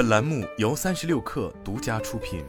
本栏目由三十六氪独家出品。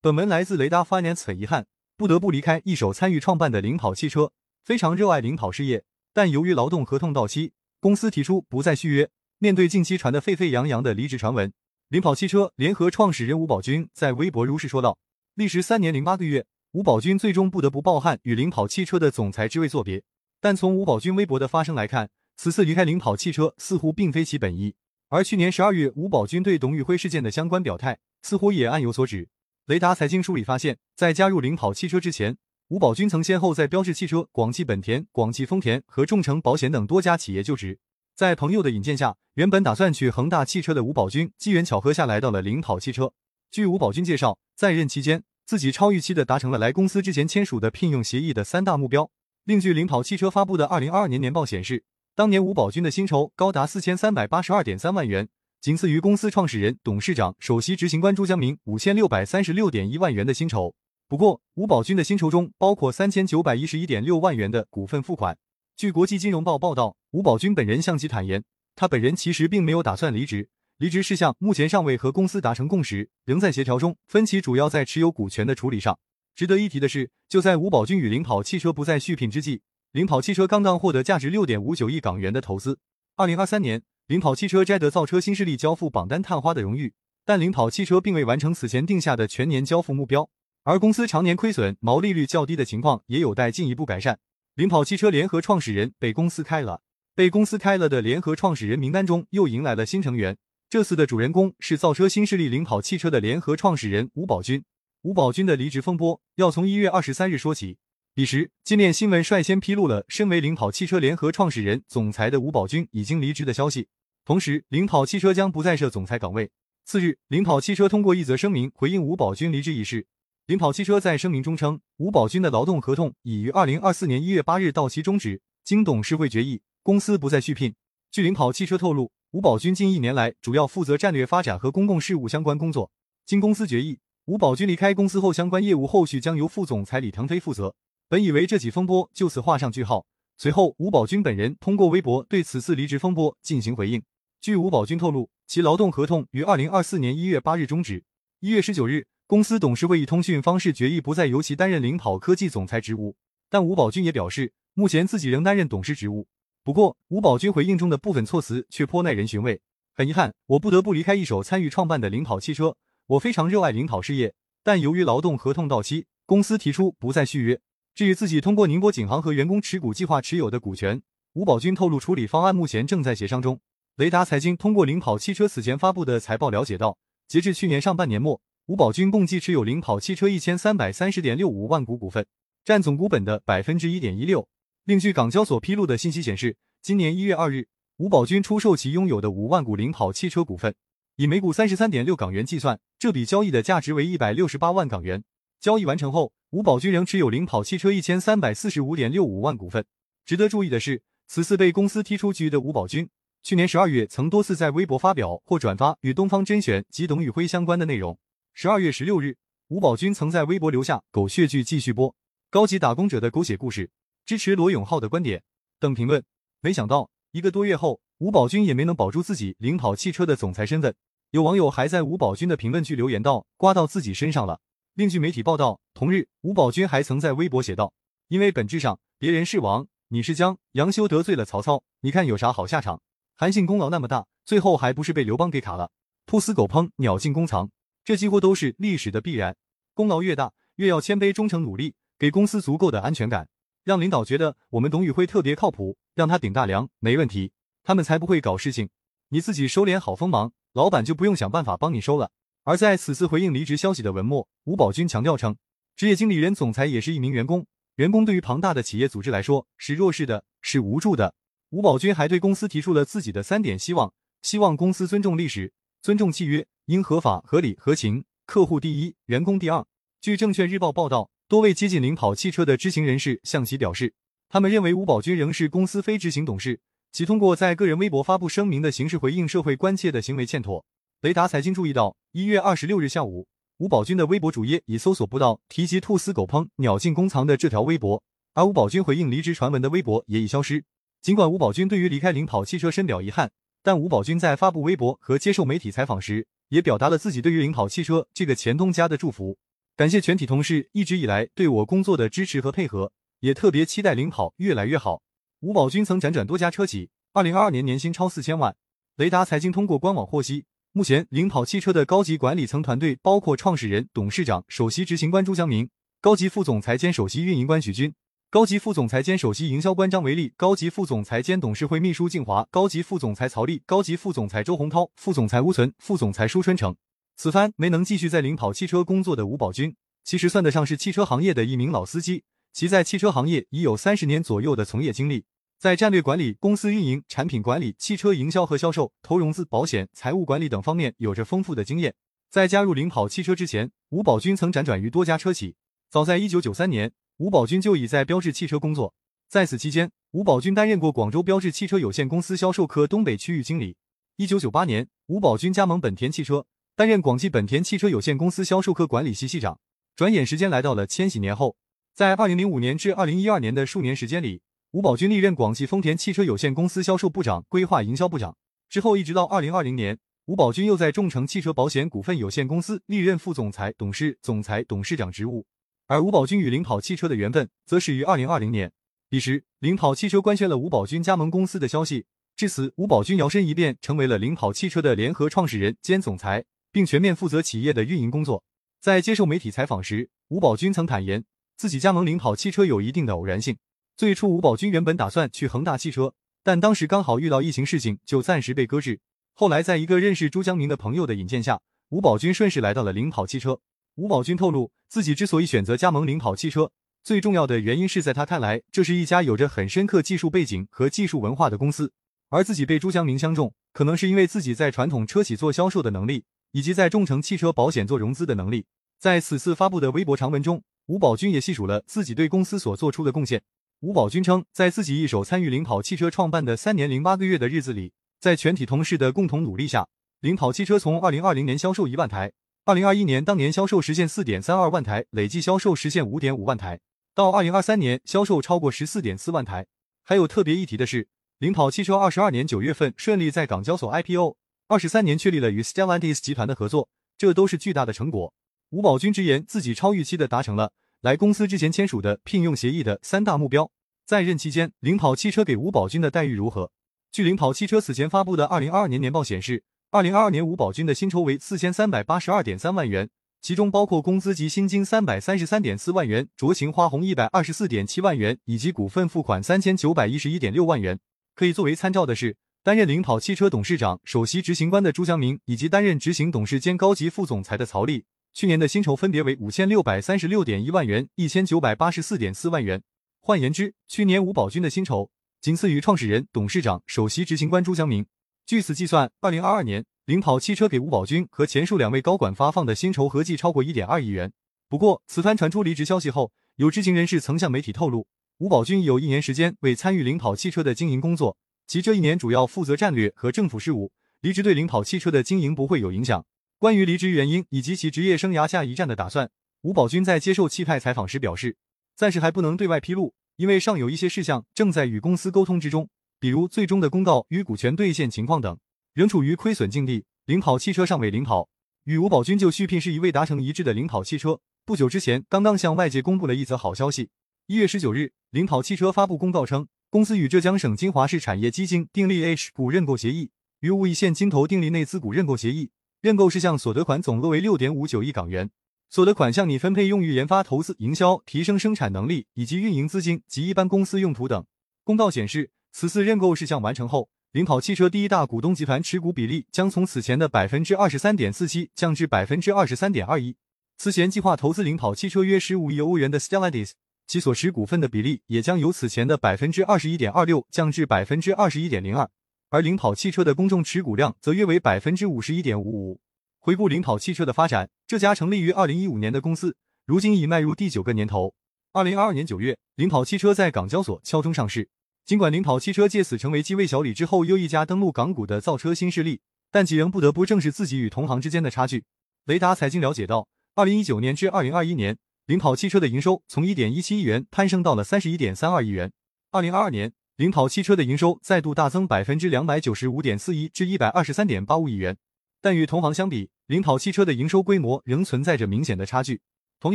本文来自雷达 Finance，很遗憾，不得不离开一手参与创办的领跑汽车。非常热爱领跑事业，但由于劳动合同到期，公司提出不再续约。面对近期传的沸沸扬扬的离职传闻，领跑汽车联合创始人吴宝军在微博如是说道：“历时三年零八个月，吴宝军最终不得不抱憾与领跑汽车的总裁之位作别。但从吴宝军微博的发声来看，此次离开领跑汽车似乎并非其本意。而去年十二月，吴宝军对董宇辉事件的相关表态，似乎也暗有所指。雷达财经梳理发现，在加入领跑汽车之前，吴宝军曾先后在标致汽车、广汽本田、广汽丰田和众诚保险等多家企业就职。在朋友的引荐下，原本打算去恒大汽车的吴宝军，机缘巧合下来到了领跑汽车。据吴宝军介绍，在任期间，自己超预期的达成了来公司之前签署的聘用协议的三大目标。另据领跑汽车发布的二零二二年年报显示，当年吴宝军的薪酬高达四千三百八十二点三万元，仅次于公司创始人、董事长、首席执行官朱江明五千六百三十六点一万元的薪酬。不过，吴宝军的薪酬中包括三千九百一十一点六万元的股份付款。据国际金融报报道，吴宝军本人向其坦言，他本人其实并没有打算离职，离职事项目前尚未和公司达成共识，仍在协调中，分歧主要在持有股权的处理上。值得一提的是，就在吴宝军与领跑汽车不再续聘之际，领跑汽车刚刚获得价值六点五九亿港元的投资。二零二三年，领跑汽车摘得造车新势力交付榜单探花的荣誉，但领跑汽车并未完成此前定下的全年交付目标，而公司常年亏损、毛利率较低的情况也有待进一步改善。领跑汽车联合创始人被公司开了，被公司开了的联合创始人名单中又迎来了新成员。这次的主人公是造车新势力领跑汽车的联合创始人吴宝军。吴宝军的离职风波要从一月二十三日说起。彼时，金链新闻率先披露了身为领跑汽车联合创始人、总裁的吴宝军已经离职的消息，同时领跑汽车将不再设总裁岗位。次日，领跑汽车通过一则声明回应吴宝军离职一事。领跑汽车在声明中称，吴宝军的劳动合同已于二零二四年一月八日到期终止，经董事会决议，公司不再续聘。据领跑汽车透露，吴宝军近一年来主要负责战略发展和公共事务相关工作。经公司决议，吴宝军离开公司后，相关业务后续将由副总裁李腾飞负责。本以为这起风波就此画上句号，随后吴宝军本人通过微博对此次离职风波进行回应。据吴宝军透露，其劳动合同于二零二四年一月八日终止。一月十九日。公司董事会以通讯方式决议不再由其担任领跑科技总裁职务，但吴宝军也表示，目前自己仍担任董事职务。不过，吴宝军回应中的部分措辞却颇耐人寻味。很遗憾，我不得不离开一手参与创办的领跑汽车。我非常热爱领跑事业，但由于劳动合同到期，公司提出不再续约。至于自己通过宁波锦航和员工持股计划持有的股权，吴宝军透露，处理方案目前正在协商中。雷达财经通过领跑汽车此前发布的财报了解到，截至去年上半年末。吴宝军共计持有领跑汽车一千三百三十点六五万股股份，占总股本的百分之一点一六。另据港交所披露的信息显示，今年一月二日，吴宝军出售其拥有的五万股领跑汽车股份，以每股三十三点六港元计算，这笔交易的价值为一百六十八万港元。交易完成后，吴宝军仍持有领跑汽车一千三百四十五点六五万股份。值得注意的是，此次被公司踢出局的吴宝军，去年十二月曾多次在微博发表或转发与东方甄选及董宇辉相关的内容。十二月十六日，吴宝军曾在微博留下“狗血剧继续播，高级打工者的狗血故事，支持罗永浩的观点”等评论。没想到一个多月后，吴宝军也没能保住自己领跑汽车的总裁身份。有网友还在吴宝军的评论区留言道：“刮到自己身上了。”另据媒体报道，同日吴宝军还曾在微博写道：“因为本质上别人是王，你是将。杨修得罪了曹操，你看有啥好下场？韩信功劳那么大，最后还不是被刘邦给卡了？兔死狗烹，鸟尽弓藏。”这几乎都是历史的必然。功劳越大，越要谦卑、忠诚、努力，给公司足够的安全感，让领导觉得我们董宇辉特别靠谱，让他顶大梁没问题，他们才不会搞事情。你自己收敛好锋芒，老板就不用想办法帮你收了。而在此次回应离职消息的文末，吴宝军强调称，职业经理人、总裁也是一名员工，员工对于庞大的企业组织来说是弱势的，是无助的。吴宝军还对公司提出了自己的三点希望：希望公司尊重历史，尊重契约。应合法、合理、合情，客户第一，员工第二。据证券日报报道，多位接近领跑汽车的知情人士向其表示，他们认为吴宝军仍是公司非执行董事，其通过在个人微博发布声明的形式回应社会关切的行为欠妥。雷达财经注意到，一月二十六日下午，吴宝军的微博主页已搜索不到提及“兔死狗烹，鸟尽弓藏”的这条微博，而吴宝军回应离职传闻的微博也已消失。尽管吴宝军对于离开领跑汽车深表遗憾，但吴宝军在发布微博和接受媒体采访时，也表达了自己对于领跑汽车这个前东家的祝福，感谢全体同事一直以来对我工作的支持和配合，也特别期待领跑越来越好。吴宝军曾辗转多家车企，二零二二年年薪超四千万。雷达财经通过官网获悉，目前领跑汽车的高级管理层团队包括创始人、董事长、首席执行官朱江明，高级副总裁兼首席运营官许军，高级副总裁兼首席营销官张维利，高级副总裁兼董事会秘书静华，高级副总裁曹丽，高级副总裁周洪涛，副总裁吴存，副总裁舒春成。此番没能继续在领跑汽车工作的吴宝军，其实算得上是汽车行业的一名老司机，其在汽车行业已有三十年左右的从业经历。在战略管理、公司运营、产品管理、汽车营销和销售、投融资、保险、财务管理等方面有着丰富的经验。在加入领跑汽车之前，吴宝军曾辗转于多家车企。早在1993年，吴宝军就已在标致汽车工作。在此期间，吴宝军担任过广州标致汽车有限公司销售科东北区域经理。1998年，吴宝军加盟本田汽车，担任广汽本田汽车有限公司销售科管理系系长。转眼时间来到了千禧年后，在2005年至2012年的数年时间里。吴宝军历任广汽丰田汽车有限公司销售部长、规划营销部长，之后一直到二零二零年，吴宝军又在众诚汽车保险股份有限公司历任副总裁、董事、总裁、董事长职务。而吴宝军与领跑汽车的缘分，则始于二零二零年。彼时，领跑汽车官宣了吴宝军加盟公司的消息，至此，吴宝军摇身一变成为了领跑汽车的联合创始人兼总裁，并全面负责企业的运营工作。在接受媒体采访时，吴宝军曾坦言，自己加盟领跑汽车有一定的偶然性。最初，吴宝军原本打算去恒大汽车，但当时刚好遇到疫情事情，就暂时被搁置。后来，在一个认识朱江明的朋友的引荐下，吴宝军顺势来到了领跑汽车。吴宝军透露，自己之所以选择加盟领跑汽车，最重要的原因是在他看来，这是一家有着很深刻技术背景和技术文化的公司。而自己被朱江明相中，可能是因为自己在传统车企做销售的能力，以及在众诚汽车保险做融资的能力。在此次发布的微博长文中，吴宝军也细数了自己对公司所做出的贡献。吴宝军称，在自己一手参与领跑汽车创办的三年零八个月的日子里，在全体同事的共同努力下，领跑汽车从二零二零年销售一万台，二零二一年当年销售实现四点三二万台，累计销售实现五点五万台，到二零二三年销售超过十四点四万台。还有特别一提的是，领跑汽车二十二年九月份顺利在港交所 IPO，二十三年确立了与 Stellantis 集团的合作，这都是巨大的成果。吴宝军直言，自己超预期的达成了。来公司之前签署的聘用协议的三大目标，在任期间，领跑汽车给吴宝军的待遇如何？据领跑汽车此前发布的二零二二年年报显示，二零二二年吴宝军的薪酬为四千三百八十二点三万元，其中包括工资及薪金三百三十三点四万元，酌情花红一百二十四点七万元，以及股份付款三千九百一十一点六万元。可以作为参照的是，担任领跑汽车董事长、首席执行官的朱江明，以及担任执行董事兼高级副总裁的曹丽。去年的薪酬分别为五千六百三十六点一万元、一千九百八十四点四万元。换言之，去年吴宝军的薪酬仅次于创始人、董事长、首席执行官朱江明。据此计算，二零二二年领跑汽车给吴宝军和前述两位高管发放的薪酬合计超过一点二亿元。不过，此番传出离职消息后，有知情人士曾向媒体透露，吴宝军有一年时间未参与领跑汽车的经营工作，其这一年主要负责战略和政府事务，离职对领跑汽车的经营不会有影响。关于离职原因以及其职业生涯下一站的打算，吴宝军在接受气派采访时表示，暂时还不能对外披露，因为尚有一些事项正在与公司沟通之中，比如最终的公告与股权兑现情况等，仍处于亏损境地。领跑汽车尚未领跑，与吴宝军就续聘事宜未达成一致的领跑汽车，不久之前刚刚向外界公布了一则好消息。一月十九日，领跑汽车发布公告称，公司与浙江省金华市产业基金订立 H 股认购协议，与武义县金投订立内资股认购协议。认购事项所得款总额为六点五九亿港元，所得款项拟分配用于研发、投资、营销、提升生产能力以及运营资金及一般公司用途等。公告显示，此次认购事项完成后，领跑汽车第一大股东集团持股比例将从此前的百分之二十三点四七降至百分之二十三点二一。此前计划投资领跑汽车约十五亿欧元的 Stellantis，其所持股份的比例也将由此前的百分之二十一点二六降至百分之二十一点零二。而领跑汽车的公众持股量则约为百分之五十一点五五。回顾领跑汽车的发展，这家成立于二零一五年的公司，如今已迈入第九个年头。二零二二年九月，领跑汽车在港交所敲钟上市。尽管领跑汽车借此成为继魏小李之后又一家登陆港股的造车新势力，但其仍不得不正视自己与同行之间的差距。雷达财经了解到，二零一九年至二零二一年，领跑汽车的营收从一点一七亿元攀升到了三十一点三二亿元。二零二二年。领跑汽车的营收再度大增百分之两百九十五点四一至一百二十三点八五亿元，但与同行相比，领跑汽车的营收规模仍存在着明显的差距。同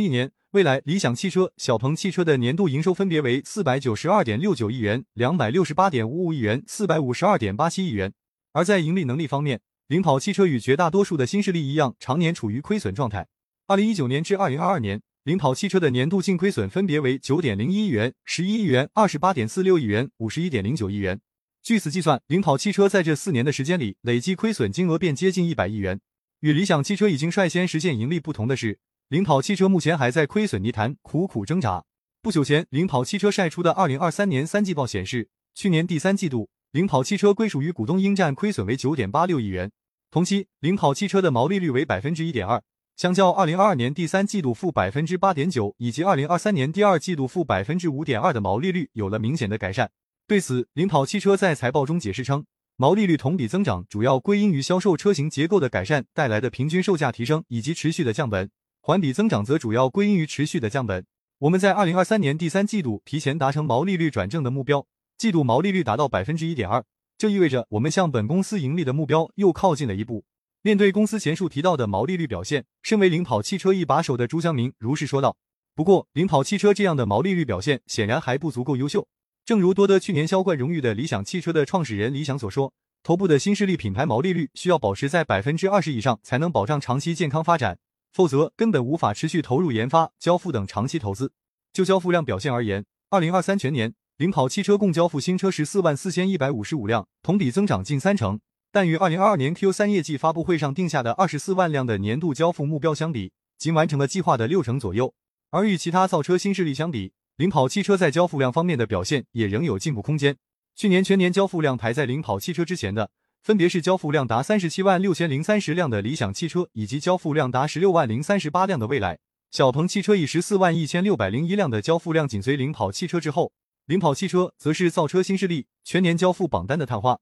一年，蔚来、理想汽车、小鹏汽车的年度营收分别为四百九十二点六九亿元、两百六十八点五五亿元、四百五十二点八七亿元。而在盈利能力方面，领跑汽车与绝大多数的新势力一样，常年处于亏损状态。二零一九年至二零二二年，领跑汽车的年度净亏损分别为九点零一亿元、十一亿元、二十八点四六亿元、五十一点零九亿元。据此计算，领跑汽车在这四年的时间里，累计亏损金额便接近一百亿元。与理想汽车已经率先实现盈利不同的是，领跑汽车目前还在亏损泥潭苦苦挣扎。不久前，领跑汽车晒出的二零二三年三季报显示，去年第三季度，领跑汽车归属于股东应占亏损为九点八六亿元。同期，领跑汽车的毛利率为百分之一点二。相较二零二二年第三季度负百分之八点九，以及二零二三年第二季度负百分之五点二的毛利率有了明显的改善。对此，领跑汽车在财报中解释称，毛利率同比增长主要归因于销售车型结构的改善带来的平均售价提升以及持续的降本，环比增长则主要归因于持续的降本。我们在二零二三年第三季度提前达成毛利率转正的目标，季度毛利率达到百分之一点二，这意味着我们向本公司盈利的目标又靠近了一步。面对公司前述提到的毛利率表现，身为领跑汽车一把手的朱湘明如是说道。不过，领跑汽车这样的毛利率表现显然还不足够优秀。正如夺得去年销冠荣誉的理想汽车的创始人李想所说，头部的新势力品牌毛利率需要保持在百分之二十以上，才能保障长期健康发展，否则根本无法持续投入研发、交付等长期投资。就交付量表现而言，二零二三全年，领跑汽车共交付新车十四万四千一百五十五辆，同比增长近三成。但与二零二二年 Q 三业绩发布会上定下的二十四万辆的年度交付目标相比，仅完成了计划的六成左右。而与其他造车新势力相比，领跑汽车在交付量方面的表现也仍有进步空间。去年全年交付量排在领跑汽车之前的，分别是交付量达三十七万六千零三十辆的理想汽车，以及交付量达十六万零三十八辆的蔚来。小鹏汽车以十四万一千六百零一辆的交付量紧随领跑汽车之后，领跑汽车则是造车新势力全年交付榜单的探花。